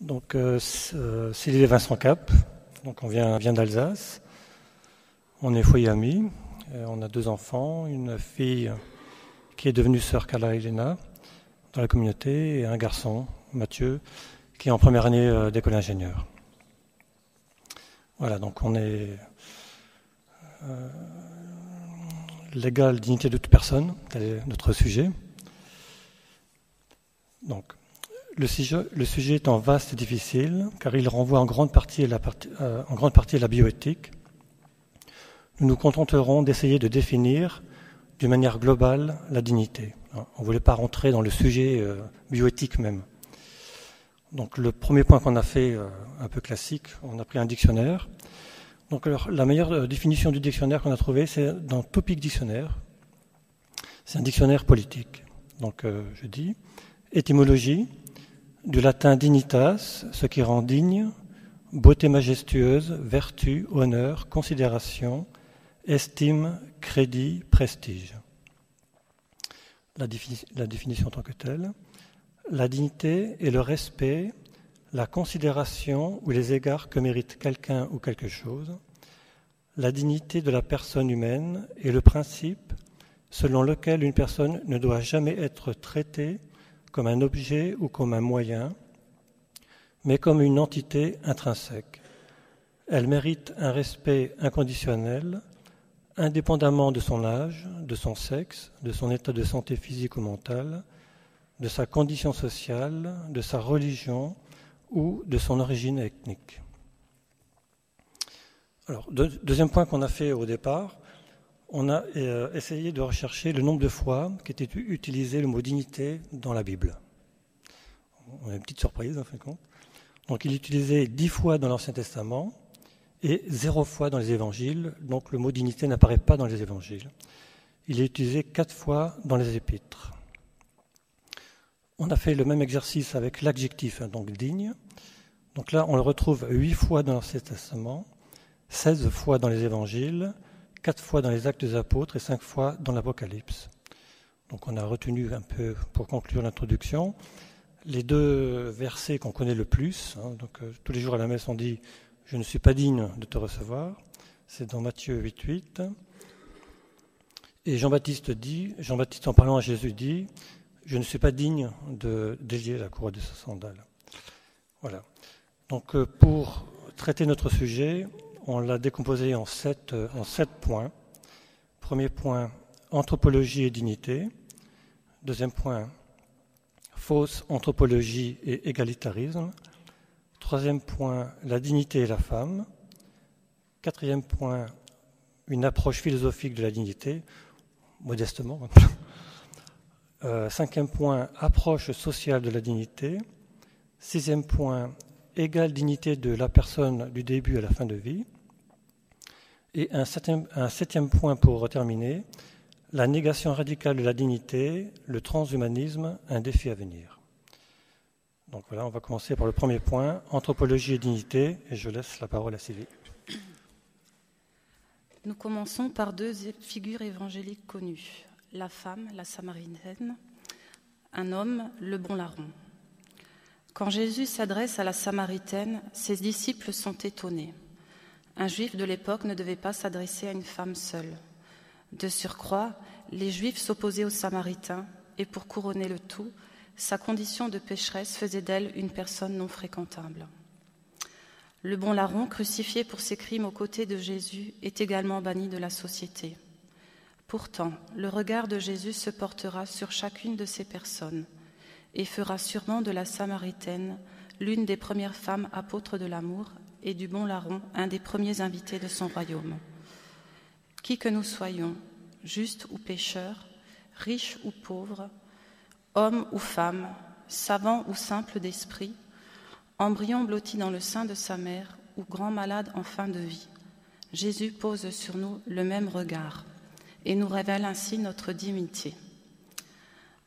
Donc, euh, euh Céline et Vincent Cap, donc on vient, vient d'Alsace. On est foyer ami. Euh, on a deux enfants, une fille qui est devenue sœur Carla Elena dans la communauté et un garçon, Mathieu, qui est en première année euh, d'école d'ingénieur. Voilà, donc on est euh, l'égale dignité de toute personne, tel est notre sujet. Donc, le sujet, étant vaste et difficile, car il renvoie en grande partie à la, euh, en grande partie à la bioéthique, nous nous contenterons d'essayer de définir d'une manière globale la dignité. On ne voulait pas rentrer dans le sujet euh, bioéthique même. Donc le premier point qu'on a fait, euh, un peu classique, on a pris un dictionnaire. Donc la meilleure définition du dictionnaire qu'on a trouvé, c'est dans Topic Dictionnaire. C'est un dictionnaire politique. Donc je dis étymologie, du latin dignitas, ce qui rend digne, beauté majestueuse, vertu, honneur, considération, estime, crédit, prestige. La, définition en tant que telle. La dignité est le respect, la considération ou les égards que mérite quelqu'un ou quelque chose. La dignité de la personne humaine est le principe selon lequel une personne ne doit jamais être traitée comme un objet ou comme un moyen, mais comme une entité intrinsèque. Elle mérite un respect inconditionnel, indépendamment de son âge, de son sexe, de son état de santé physique ou mental, de sa condition sociale, de sa religion ou de son origine ethnique. Deuxième point qu'on a fait au départ, on a euh, essayé de rechercher le nombre de fois qu'était utilisé le mot dignité dans la Bible. On a une petite surprise, en fin de compte. Donc, il est utilisé dix fois dans l'Ancien Testament et zéro fois dans les Évangiles. Donc, le mot dignité n'apparaît pas dans les Évangiles. Il est utilisé quatre fois dans les Épîtres. On a fait le même exercice avec l'adjectif, hein, donc digne. Donc là, on le retrouve huit fois dans l'Ancien Testament, seize fois dans les Évangiles, quatre fois dans les actes des apôtres et cinq fois dans l'Apocalypse. Donc on a retenu un peu, pour conclure l'introduction, les deux versets qu'on connaît le plus. Hein. donc euh, tous les jours à la messe on dit Je ne suis pas digne de te recevoir. C'est dans Matthieu 8, 8. Et Jean-Baptiste dit, Jean-Baptiste en parlant à Jésus dit Je ne suis pas digne de délier la cour de sa sandale. Voilà. Donc euh, pour traiter notre sujet, on l'a décomposé en sept, en sept points. Premier point, anthropologie et dignité. Deuxième point, fausse anthropologie et égalitarisme. Troisième point, la dignité et la femme. Quatrième point, une approche philosophique de la dignité, modestement. Euh, cinquième point, approche sociale de la dignité. Sixième point, égale dignité de la personne du début à la fin de vie. Et un septième, point pour terminer, la négation radicale de la dignité, le transhumanisme, un défi à venir. Donc voilà, on va commencer par le premier point, anthropologie et dignité, et je laisse la parole à Sylvie. Nous commençons par deux figures évangéliques connues, la femme, la samaritaine, un homme, le bon larron. Quand Jésus s'adresse à la samaritaine, ses disciples sont étonnés. Un juif de l'époque ne devait pas s'adresser à une femme seule. De surcroît, les juifs s'opposaient aux samaritains, et pour couronner le tout, sa condition de pécheresse faisait d'elle une personne non fréquentable. Le bon larron, crucifié pour ses crimes aux côtés de Jésus, est également banni de la société. Pourtant, le regard de Jésus se portera sur chacune de ces personnes et fera sûrement de la Samaritaine l'une des premières femmes apôtres de l'amour et du bon larron, un des premiers invités de son royaume. Qui que nous soyons, justes ou pécheurs, riches ou pauvres, hommes ou femmes, savants ou simples d'esprit, embryon blotti dans le sein de sa mère ou grand malade en fin de vie, Jésus pose sur nous le même regard et nous révèle ainsi notre dignité.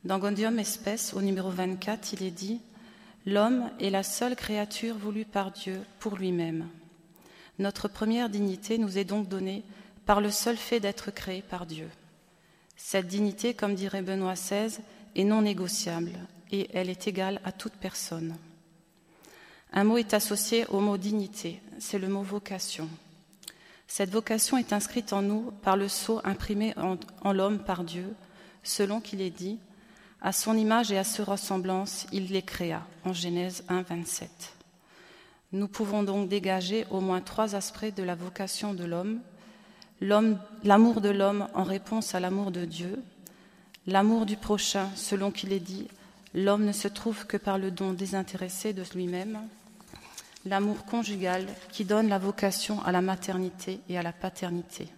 Dans Gondium Espèce, au numéro 24, il est dit L'homme est la seule créature voulue par Dieu pour lui-même. Notre première dignité nous est donc donnée par le seul fait d'être créé par Dieu. Cette dignité, comme dirait Benoît XVI, est non négociable et elle est égale à toute personne. Un mot est associé au mot dignité, c'est le mot vocation. Cette vocation est inscrite en nous par le sceau imprimé en, l'homme par Dieu, selon qu'il est dit À son image et à sa ressemblance, il les créa, en Genèse 1, 27. Nous pouvons donc dégager au moins trois aspects de la vocation de l'homme l'amour de l'homme en réponse à l'amour de Dieu, l'amour du prochain selon qu'il est dit l'homme ne se trouve que par le don désintéressé de lui-même, l'amour conjugal qui donne la vocation à la maternité et à la paternité.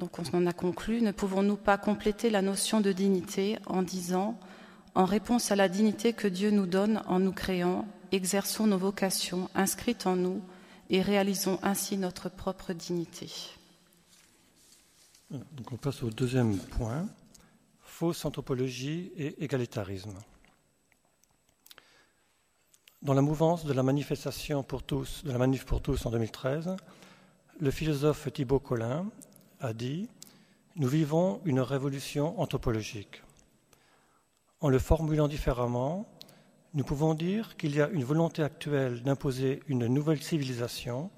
Donc on en a conclu, ne pouvons-nous pas compléter la notion de dignité en disant, en réponse à la dignité que Dieu nous donne en nous créant, exerçons nos vocations inscrites en nous et réalisons ainsi notre propre dignité. On passe au deuxième point, fausse anthropologie et égalitarisme. Dans la mouvance de la manifestation pour tous, de la manif pour tous en 2013, le philosophe Thibaut Collin a dit Nous vivons une révolution anthropologique. En le formulant différemment, nous pouvons dire qu'il y a une volonté actuelle d'imposer une nouvelle civilisation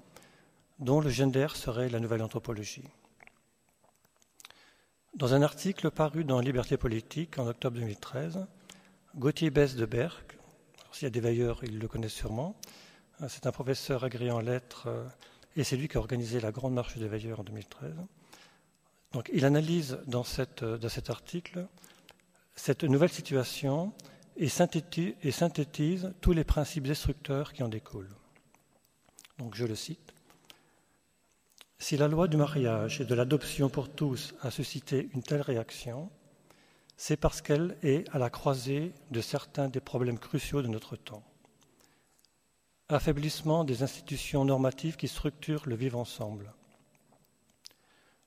dont le gender serait la nouvelle anthropologie. Dans un article paru dans Liberté politique en octobre 2013, Gauthier Besse de Berck, s'il y a des veilleurs, ils le connaissent sûrement, c'est un professeur agréé en lettres euh, et c'est lui qui a organisé la Grande Marche des veilleurs en 2013. Donc, il analyse dans, cette, dans cet article cette nouvelle situation et synthétise, et synthétise tous les principes destructeurs qui en découlent. Donc je le cite. Si la loi du mariage et de l'adoption pour tous a suscité une telle réaction, c'est parce qu'elle est à la croisée de certains des problèmes cruciaux de notre temps. Affaiblissement des institutions normatives qui structurent le vivre ensemble.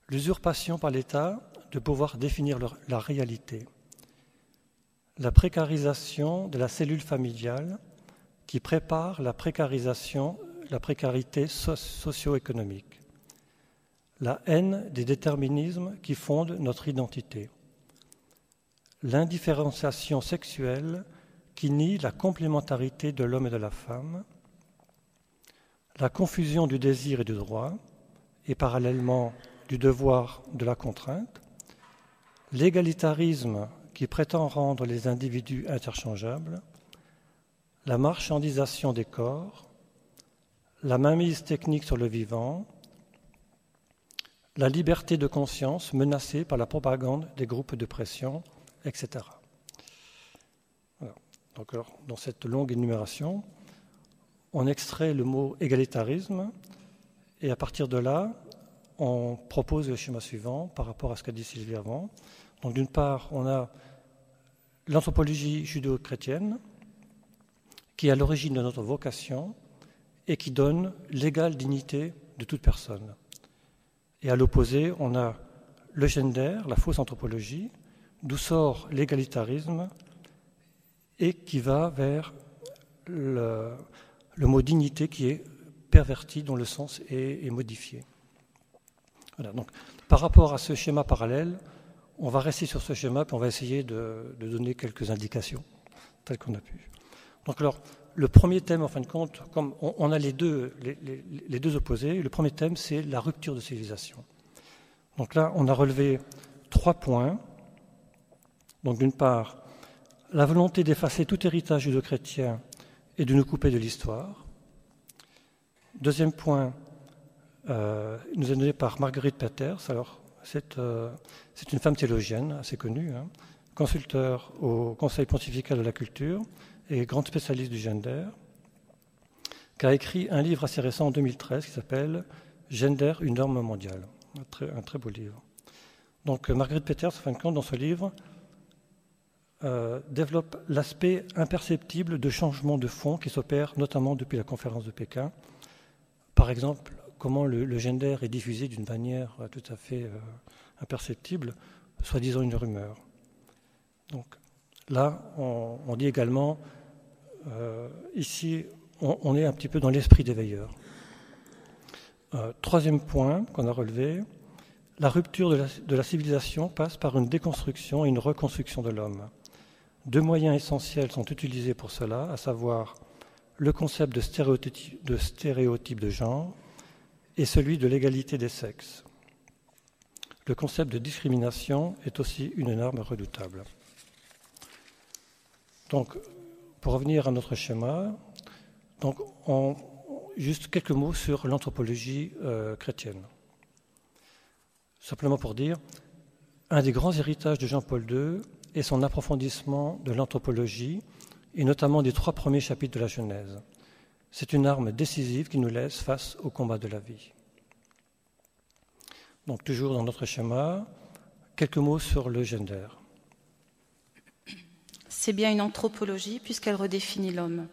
L'usurpation par l'État de pouvoir définir la réalité. La précarisation de la cellule familiale qui prépare la la précarité socio-économique, la haine des déterminismes qui fondent notre identité, l'indifférenciation sexuelle qui nie la complémentarité de l'homme et de la femme, la confusion du désir et du droit, et parallèlement du devoir de la contrainte, l'égalitarisme qui prétend rendre les individus interchangeables, la marchandisation des corps, la mainmise technique sur le vivant, la liberté de conscience menacée par la propagande des groupes de pression, etc. Donc, dans cette longue énumération, on extrait le mot égalitarisme et à partir de là, on propose le schéma suivant par rapport à ce qu'a dit Sylvie avant. Donc d'une part, on a l'anthropologie judéo-chrétienne qui est à l'origine de notre vocation et qui donne l'égale dignité de toute personne. Et à l'opposé, on a le gender, la fausse anthropologie, d'où sort l'égalitarisme et qui va vers le, mot dignité qui est perverti, dont le sens est, modifié. Donc, par rapport à ce schéma parallèle, on va rester sur ce schéma, puis on va essayer de, donner quelques indications, telles qu'on a pu. Donc alors, le premier thème, en fin de compte, comme on, a les deux, les, deux opposés, le premier thème, c'est la rupture de civilisation. Donc là, on a relevé trois points. Donc d'une part, la volonté d'effacer tout héritage judéo-chrétien et de nous couper de l'histoire. Deuxième point, euh, nous est donné par Marguerite Peters. Alors, euh, c'est une femme théologienne assez connue, hein, consulteur au Conseil pontifical de la culture et grande spécialiste du gender, qui a écrit un livre assez récent en 2013 qui s'appelle Gender, une norme mondiale. Un très, beau livre. Donc Marguerite Peters, en dans ce livre, euh, développe l'aspect imperceptible de changement de fond qui s'opère notamment depuis la conférence de Pékin. Par exemple, comment le, gender est diffusé d'une manière euh, tout à fait euh, imperceptible, soi-disant une rumeur. Donc là, on, dit également, euh, ici, on, est un petit peu dans l'esprit des veilleurs. troisième point qu'on a relevé, la rupture de la, civilisation passe par une déconstruction et une reconstruction de l'homme. Deux moyens essentiels sont utilisés pour cela, à savoir le concept de stéréotype de, stéréotype de genre et celui de l'égalité des sexes. Le concept de discrimination est aussi une arme redoutable. Donc, pour revenir à notre schéma, donc juste quelques mots sur l'anthropologie euh, chrétienne. Simplement pour dire, un des grands héritages de Jean-Paul II est son approfondissement de l'anthropologie, et notamment des trois premiers chapitres de la Genèse. C'est une arme décisive qui nous laisse face au combat de la vie. Donc toujours dans notre schéma, quelques mots sur le gender. C'est bien une anthropologie puisqu'elle redéfinit l'homme.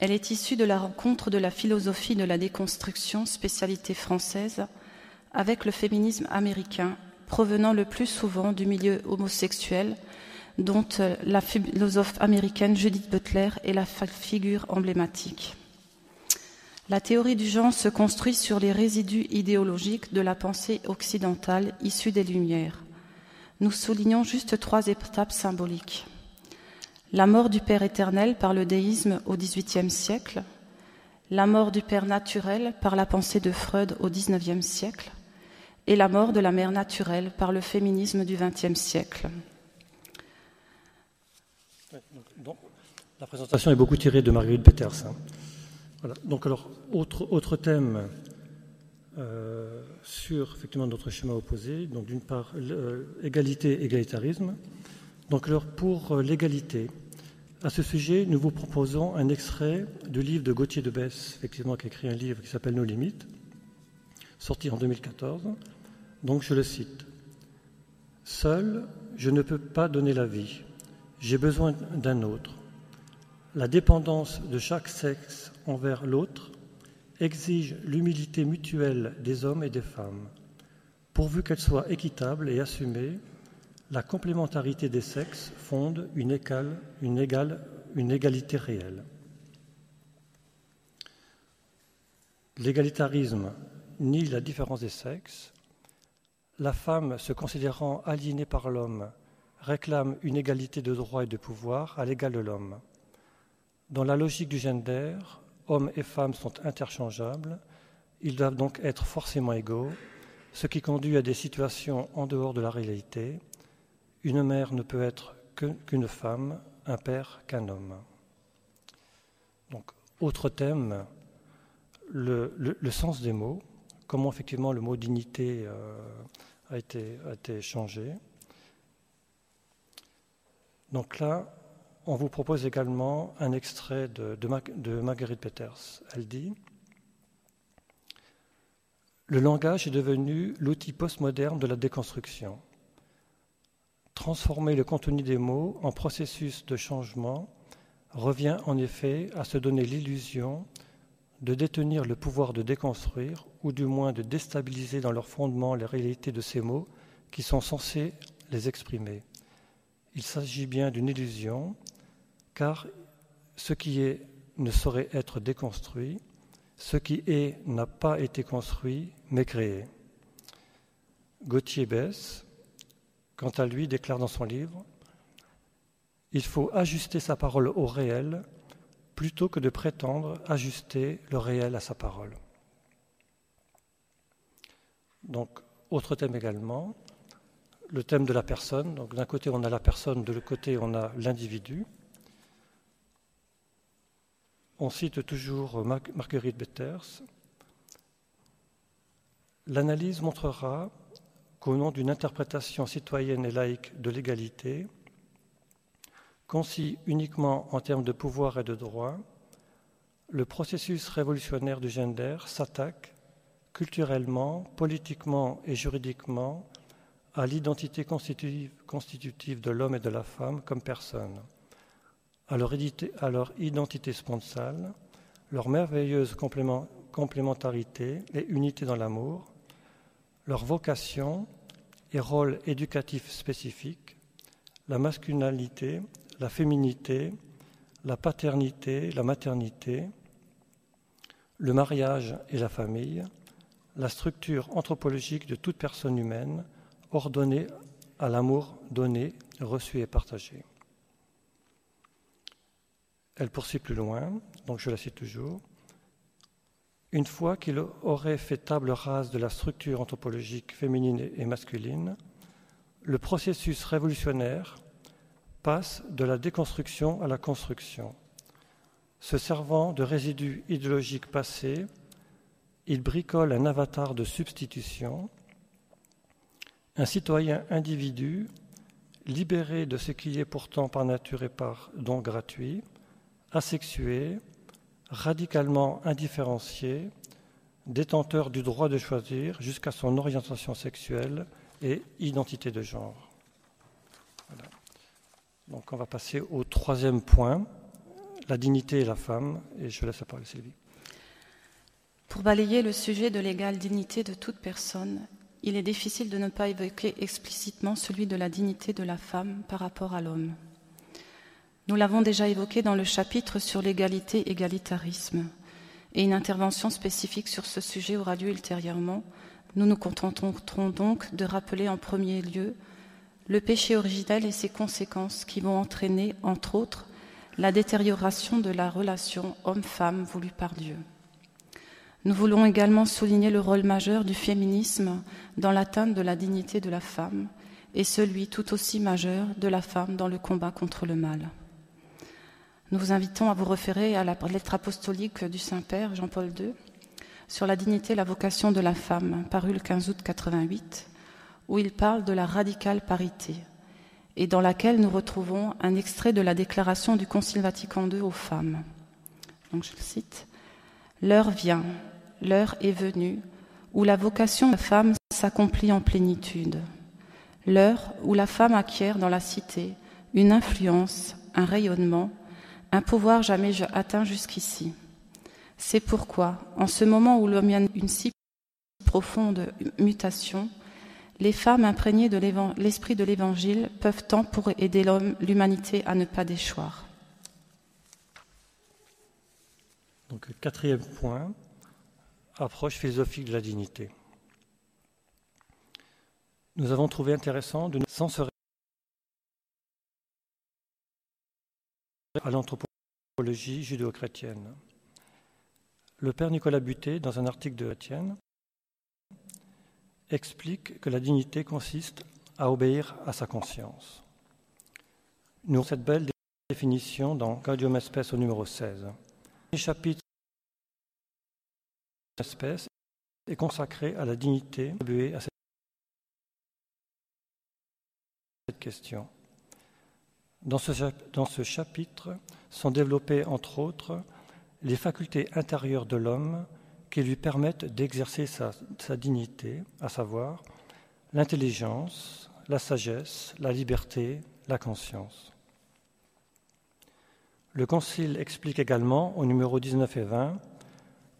Elle est issue de la rencontre de la philosophie de la déconstruction, spécialité française, avec le féminisme américain, provenant le plus souvent du milieu homosexuel, dont euh, la philosophe américaine Judith Butler est la figure emblématique. La théorie du genre se construit sur les résidus idéologiques de la pensée occidentale issue des Lumières. Nous soulignons juste trois étapes symboliques. La mort du Père éternel par le déisme au XVIIIe siècle, la mort du Père naturel par la pensée de Freud au XIXe siècle, et la mort de la mère naturelle par le féminisme du XXe siècle. la présentation est beaucoup tirée de Marguerite Peters. Donc alors, autre, autre thème euh, sur effectivement notre schéma opposé. Donc d'une part, euh, égalité, égalitarisme. Donc alors pour euh, l'égalité, à ce sujet, nous vous proposons un extrait du livre de Gauthier de Besse, effectivement, qui a écrit un livre qui s'appelle Nos limites, sorti en 2014. Donc je le cite. Seul, je ne peux pas donner la vie. J'ai besoin d'un autre. La dépendance de chaque sexe envers l'autre exige l'humilité mutuelle des hommes et des femmes. Pourvu qu'elle soit équitable et assumée, la complémentarité des sexes fonde une, égalité réelle. L'égalitarisme nie la différence des sexes. La femme, se considérant aliénée par l'homme, réclame une égalité de droits et de pouvoir à l'égal de l'homme. Dans la logique du gender, hommes et femmes sont interchangeables, ils doivent donc être forcément égaux, ce qui conduit à des situations en dehors de la réalité. Une mère ne peut être qu'une femme, un père qu'un homme. Donc, autre thème, le, sens des mots, comment effectivement le mot dignité euh, a, été, a été changé. Donc là, on vous propose également un extrait de, Marguerite Peters. Elle dit Le langage est devenu l'outil postmoderne de la déconstruction. Transformer le contenu des mots en processus de changement revient en effet à se donner l'illusion de détenir le pouvoir de déconstruire, ou du moins de déstabiliser dans leur fondement les réalités de ces mots qui sont censés les exprimer. Il s'agit bien d'une illusion, car ce qui est ne saurait être déconstruit, ce qui est n'a pas été construit, mais créé. Gauthier Bess, quant à lui, déclare dans son livre Il faut ajuster sa parole au réel plutôt que de prétendre ajuster le réel à sa parole. Donc, autre thème également, le thème de la personne. Donc d'un côté on a la personne, de l'autre côté on a l'individu. On cite toujours Marguerite Betters. L'analyse montrera qu'au nom d'une interprétation citoyenne et laïque de l'égalité, concis uniquement en termes de pouvoir et de droit, le processus révolutionnaire du gender s'attaque culturellement, politiquement et juridiquement à l'identité constitutive, de l'homme et de la femme comme personne, à leur, identité sponsale, leur merveilleuse complémentarité et unité dans l'amour, leur vocation et rôle éducatif spécifique, la masculinité, la féminité, la paternité, la maternité, le mariage et la famille, la structure anthropologique de toute personne humaine, ordonnée à l'amour donné, reçu et partagé. Elle poursuit plus loin, donc je la cite toujours. Une fois qu'il aurait fait table rase de la structure anthropologique féminine et masculine, le processus révolutionnaire passe de la déconstruction à la construction. Se servant de résidus idéologiques passés, il bricole un avatar de substitution, un citoyen individu libéré de ce qui est pourtant par nature et par don gratuit, asexué, radicalement indifférencié, détenteur du droit de choisir jusqu'à son orientation sexuelle et identité de genre. Donc on va passer au troisième point, la dignité et la femme, et je laisse la parole à Sylvie. Pour balayer le sujet de l'égale dignité de toute personne, il est difficile de ne pas évoquer explicitement celui de la dignité de la femme par rapport à l'homme. Nous l'avons déjà évoqué dans le chapitre sur l'égalité-égalitarisme, et une intervention spécifique sur ce sujet aura lieu ultérieurement. Nous nous contenterons donc de rappeler en premier lieu le péché originel et ses conséquences qui vont entraîner, entre autres, la détérioration de la relation homme-femme voulue par Dieu. Nous voulons également souligner le rôle majeur du féminisme dans l'atteinte de la dignité de la femme et celui tout aussi majeur de la femme dans le combat contre le mal. Nous vous invitons à vous référer à la lettre apostolique du Saint-Père Jean-Paul II sur la dignité et la vocation de la femme, parue le 15 août 88, où il parle de la radicale parité, et dans laquelle nous retrouvons un extrait de la déclaration du Concile Vatican II aux femmes. Donc je le cite. L'heure vient, l'heure est venue, où la vocation de la femme s'accomplit en plénitude. L'heure où la femme acquiert dans la cité une influence, un rayonnement, un pouvoir jamais atteint jusqu'ici. C'est pourquoi, en ce moment où l'homme a une si profonde mutation, les femmes imprégnées de l'esprit de l'Évangile peuvent tant pour aider l'humanité à ne pas déchoir. Donc, quatrième point, approche philosophique de la dignité. Nous avons trouvé intéressant de sans se à l'anthropologie Le père Nicolas Buté, dans un article de Etienne, explique que la dignité consiste à obéir à sa conscience. Nous avons cette belle définition dans Gaudium Espèce au numéro 16. Le chapitre espèce est consacré à la dignité attribuée à cette question. Dans ce, chapitre sont développées, entre autres, les facultés intérieures de l'homme qui lui permettent d'exercer sa, dignité, à savoir l'intelligence, la sagesse, la liberté, la conscience. Le Concile explique également, au numéro 19 et 20,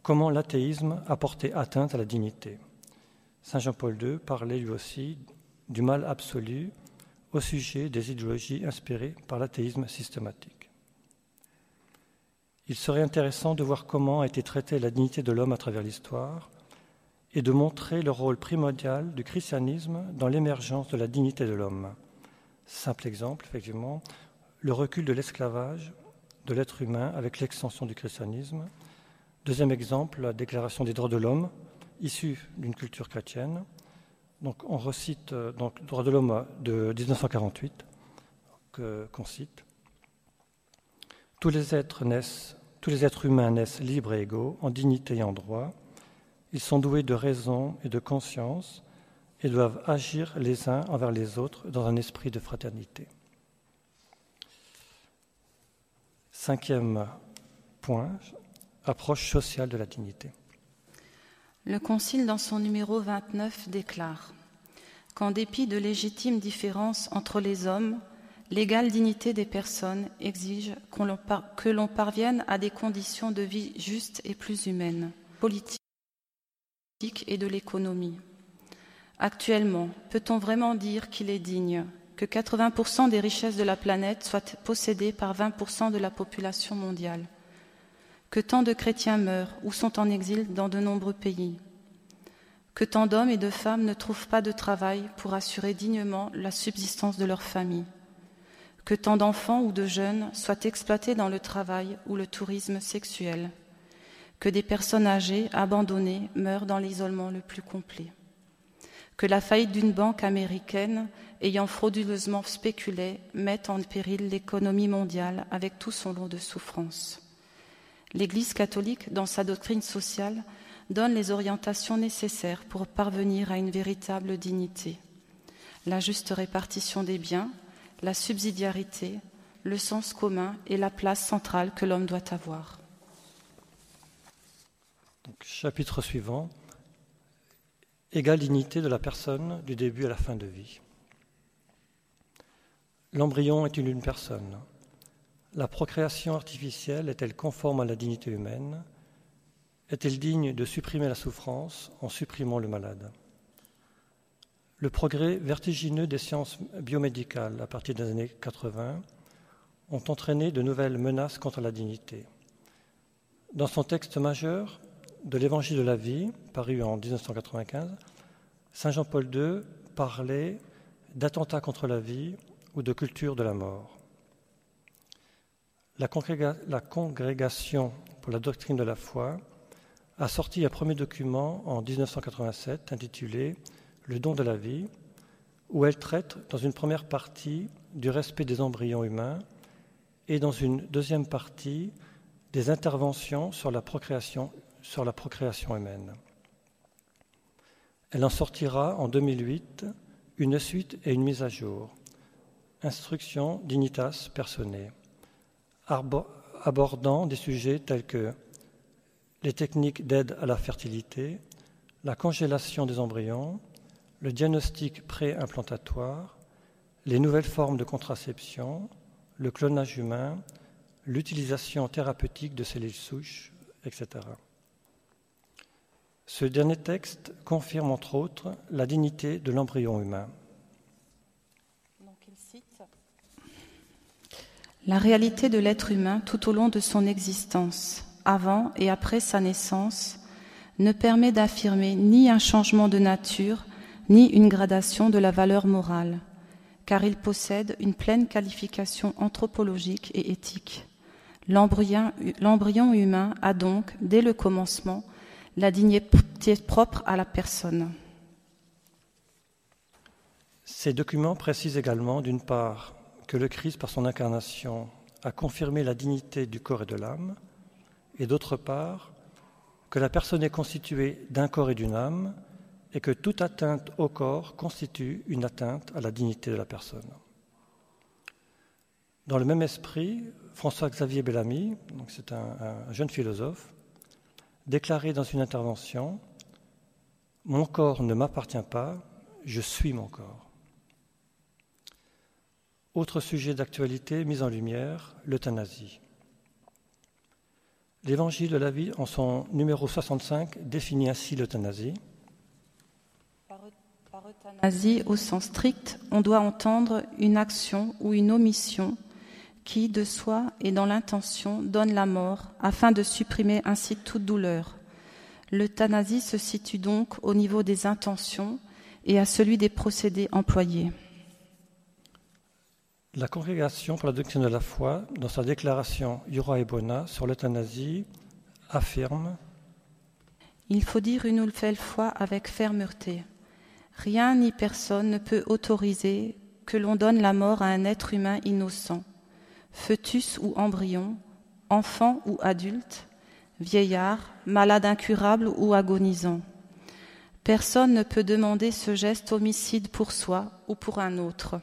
comment l'athéisme a porté atteinte à la dignité. Saint Jean-Paul II parlait lui aussi du mal absolu au sujet des idéologies inspirées par l'athéisme systématique. Il serait intéressant de voir comment a été traitée la dignité de l'homme à travers l'histoire et de montrer le rôle primordial du christianisme dans l'émergence de la dignité de l'homme. Simple exemple, effectivement, le recul de l'esclavage de l'être humain avec l'extension du christianisme. Deuxième exemple, la déclaration des droits de l'homme, issue d'une culture chrétienne. Donc on recite euh, donc, le droit de l'homme de 1948, qu'on cite. Tous les êtres naissent, tous les êtres humains naissent libres et égaux, en dignité et en droit. Ils sont doués de raison et de conscience et doivent agir les uns envers les autres dans un esprit de fraternité. Cinquième point, approche sociale de la dignité. Le Concile, dans son numéro 29, déclare qu'en dépit de légitimes différences entre les hommes, l'égale dignité des personnes exige que l'on parvienne à des conditions de vie justes et plus humaines, politiques et de l'économie. Actuellement, peut-on vraiment dire qu'il est digne que 80% des richesses de la planète soient possédées par 20% de la population mondiale? Que tant de chrétiens meurent ou sont en exil dans de nombreux pays, que tant d'hommes et de femmes ne trouvent pas de travail pour assurer dignement la subsistance de leur famille, que tant d'enfants ou de jeunes soient exploités dans le travail ou le tourisme sexuel, que des personnes âgées abandonnées meurent dans l'isolement le plus complet, que la faillite d'une banque américaine ayant frauduleusement spéculé mette en péril l'économie mondiale avec tout son lot de souffrances. L'Église catholique, dans sa doctrine sociale, donne les orientations nécessaires pour parvenir à une véritable dignité. La juste répartition des biens, la subsidiarité, le sens commun et la place centrale que l'homme doit avoir. chapitre suivant. Égale dignité de la personne du début à la fin de vie. L'embryon est-il une personne La procréation artificielle est-elle conforme à la dignité humaine? Est-elle digne de supprimer la souffrance en supprimant le malade? Le progrès vertigineux des sciences biomédicales à partir des années 80 ont entraîné de nouvelles menaces contre la dignité. Dans son texte majeur de l'Évangile de la vie, paru en 1995, Saint Jean-Paul II parlait d'attentat contre la vie ou de culture de la mort. La, Congrégation pour la doctrine de la foi a sorti un premier document en 1987 intitulé le don de la vie, où elle traite dans une première partie du respect des embryons humains et dans une deuxième partie des interventions sur la procréation, sur la procréation humaine. Elle en sortira en 2008 une suite et une mise à jour. Instruction Dignitas Personae, abordant des sujets tels que les techniques d'aide à la fertilité, la congélation des embryons, le diagnostic pré-implantatoire, les nouvelles formes de contraception, le clonage humain, l'utilisation thérapeutique de cellules souches, etc. Ce dernier texte confirme entre autres la dignité de l'embryon humain. La réalité de l'être humain tout au long de son existence, avant et après sa naissance, ne permet d'affirmer ni un changement de nature, ni une gradation de la valeur morale, car il possède une pleine qualification anthropologique et éthique. L'embryon humain a donc, dès le commencement, la dignité propre à la personne. Ces documents précisent également, d'une part, que le Christ, par son incarnation, a confirmé la dignité du corps et de l'âme, et d'autre part, que la personne est constituée d'un corps et d'une âme, et que toute atteinte au corps constitue une atteinte à la dignité de la personne. Dans le même esprit, François-Xavier Bellamy, c'est un, un jeune philosophe, déclarait dans une intervention Mon corps ne m'appartient pas, je suis mon corps. Autre sujet d'actualité mis en lumière, l'euthanasie. L'Évangile de la vie, en son numéro 65, définit ainsi l'euthanasie. Par euthanasie au sens strict, on doit entendre une action ou une omission qui, de soi et dans l'intention, donne la mort afin de supprimer ainsi toute douleur. L'euthanasie se situe donc au niveau des intentions et à celui des procédés employés. La Congrégation pour la doctrine de la foi, dans sa déclaration Iura et Bona sur l'euthanasie, affirme Il faut dire une nouvelle fois avec fermeté Rien ni personne ne peut autoriser que l'on donne la mort à un être humain innocent, fœtus ou embryon, enfant ou adulte, vieillard, malade incurable ou agonisant. Personne ne peut demander ce geste homicide pour soi ou pour un autre,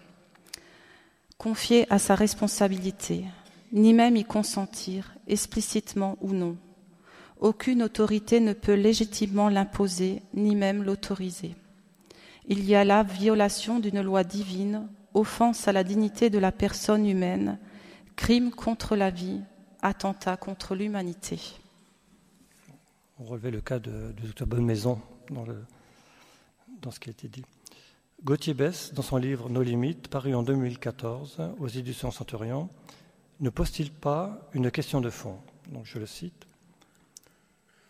confié à sa responsabilité, ni même y consentir, explicitement ou non. Aucune autorité ne peut légitimement l'imposer, ni même l'autoriser. Il y a là violation d'une loi divine, offense à la dignité de la personne humaine, crime contre la vie, attentat contre l'humanité. On relevait le cas de, de Bonne Maison dans ce qui a été dit. Gauthier Bess, dans son livre Nos limites, paru en 2014 aux éditions Centurion, ne pose-t-il pas une question de fond? Donc je le cite.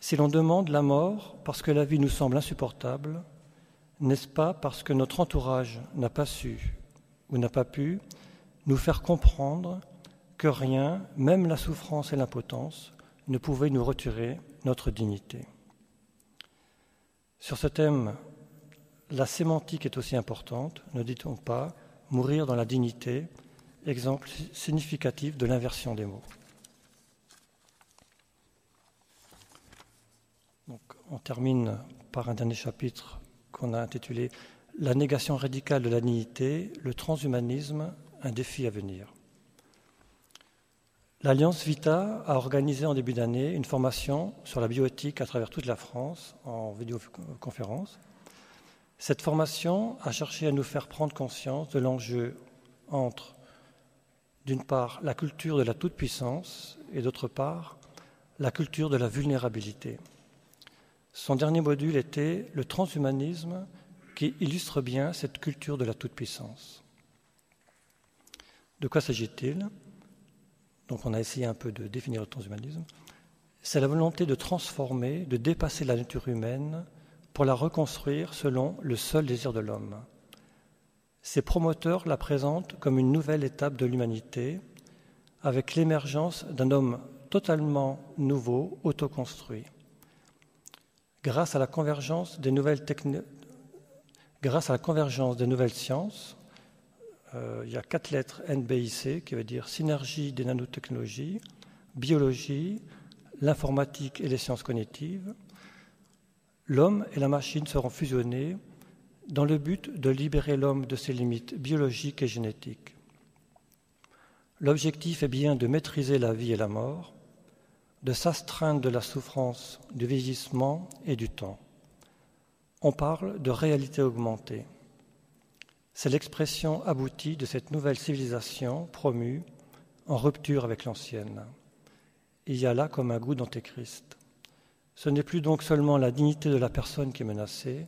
Si l'on demande la mort parce que la vie nous semble insupportable, n'est-ce pas parce que notre entourage n'a pas su ou n'a pas pu nous faire comprendre que rien, même la souffrance et l'impotence, ne pouvait nous retirer notre dignité? Sur ce thème, la sémantique est aussi importante, ne dit-on pas mourir dans la dignité, exemple significatif de l'inversion des mots. on termine par un dernier chapitre qu'on a intitulé La négation radicale de la dignité, le transhumanisme, un défi à venir. L'Alliance Vita a organisé en début d'année une formation sur la bioéthique à travers toute la France en vidéoconférence. Cette formation a cherché à nous faire prendre conscience de l'enjeu entre, d'une part, la culture de la toute-puissance et d'autre part, la culture de la vulnérabilité. Son dernier module était le transhumanisme qui illustre bien cette culture de la toute-puissance. De quoi s'agit-il? Donc on a essayé un peu de définir le transhumanisme, c'est la volonté de transformer, de dépasser la nature humaine pour la reconstruire selon le seul désir de l'homme. Ses promoteurs la présentent comme une nouvelle étape de l'humanité, avec l'émergence d'un homme totalement nouveau, autoconstruit. Grâce à la convergence des nouvelles grâce à la convergence des nouvelles sciences, euh, il y a quatre lettres NBIC qui veut dire synergie des nanotechnologies, biologie, l'informatique et les sciences cognitives. L'homme et la machine seront fusionnés dans le but de libérer l'homme de ses limites biologiques et génétiques. L'objectif est bien de maîtriser la vie et la mort, de s'astreindre de la souffrance, du vieillissement et du temps. On parle de réalité augmentée. C'est l'expression aboutie de cette nouvelle civilisation promue en rupture avec l'ancienne. Il y a là comme un goût d'antéchrist. Ce n'est plus donc seulement la dignité de la personne qui est menacée,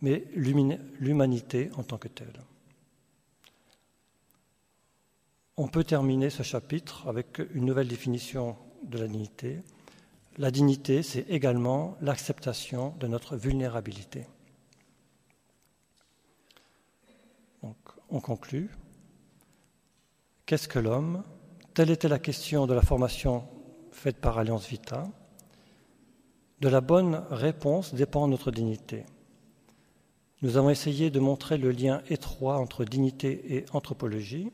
mais l'humanité en tant que telle. On peut terminer ce chapitre avec une nouvelle définition de la dignité. La dignité, c'est également l'acceptation de notre vulnérabilité. on conclut. Qu'est-ce que l'homme? Telle était la question de la formation faite par Alliance Vita. De la bonne réponse dépend notre dignité. Nous avons essayé de montrer le lien étroit entre dignité et anthropologie,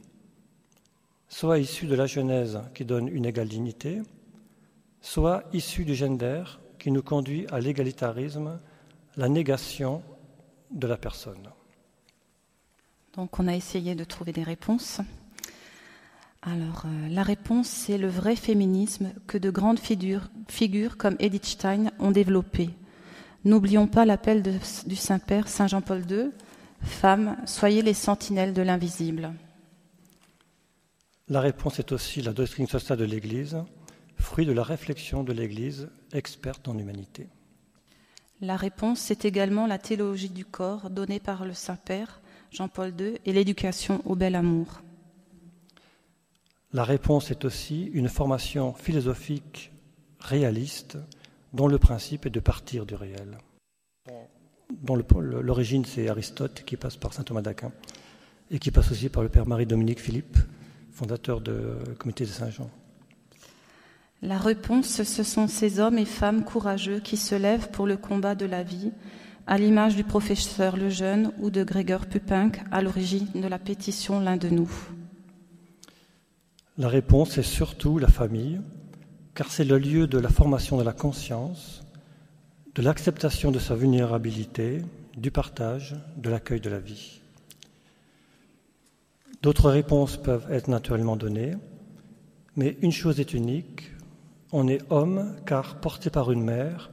soit issu de la Genèse qui donne une égale dignité, soit issu du gender qui nous conduit à l'égalitarisme, la négation de la personne. Donc on a essayé de trouver des réponses. Alors euh, la réponse, c'est le vrai féminisme que de grandes figures, figures comme Edith Stein ont développé. N'oublions pas l'appel du Saint-Père Saint Jean-Paul II, Femmes, soyez les sentinelles de l'invisible. La réponse est aussi la doctrine sociale de l'Église, fruit de la réflexion de l'Église, experte en humanité. La réponse, c'est également la théologie du corps donnée par le Saint-Père, Jean-Paul II, et l'éducation au bel amour La réponse est aussi une formation philosophique réaliste dont le principe est de partir du réel. L'origine, c'est Aristote qui passe par saint Thomas d'Aquin et qui passe aussi par le père Marie-Dominique Philippe, fondateur du comité de Saint-Jean. La réponse, ce sont ces hommes et femmes courageux qui se lèvent pour le combat de la vie à l'image du professeur Lejeune ou de Gregor Pupinck à l'origine de la pétition L'un de nous La réponse est surtout la famille, car c'est le lieu de la formation de la conscience, de l'acceptation de sa vulnérabilité, du partage, de l'accueil de la vie. D'autres réponses peuvent être naturellement données, mais une chose est unique, on est homme car porté par une mère,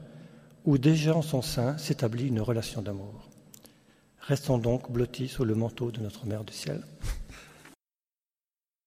où déjà en son sein s'établit une relation d'amour. Restons donc blottis sous le manteau de notre Mère du ciel.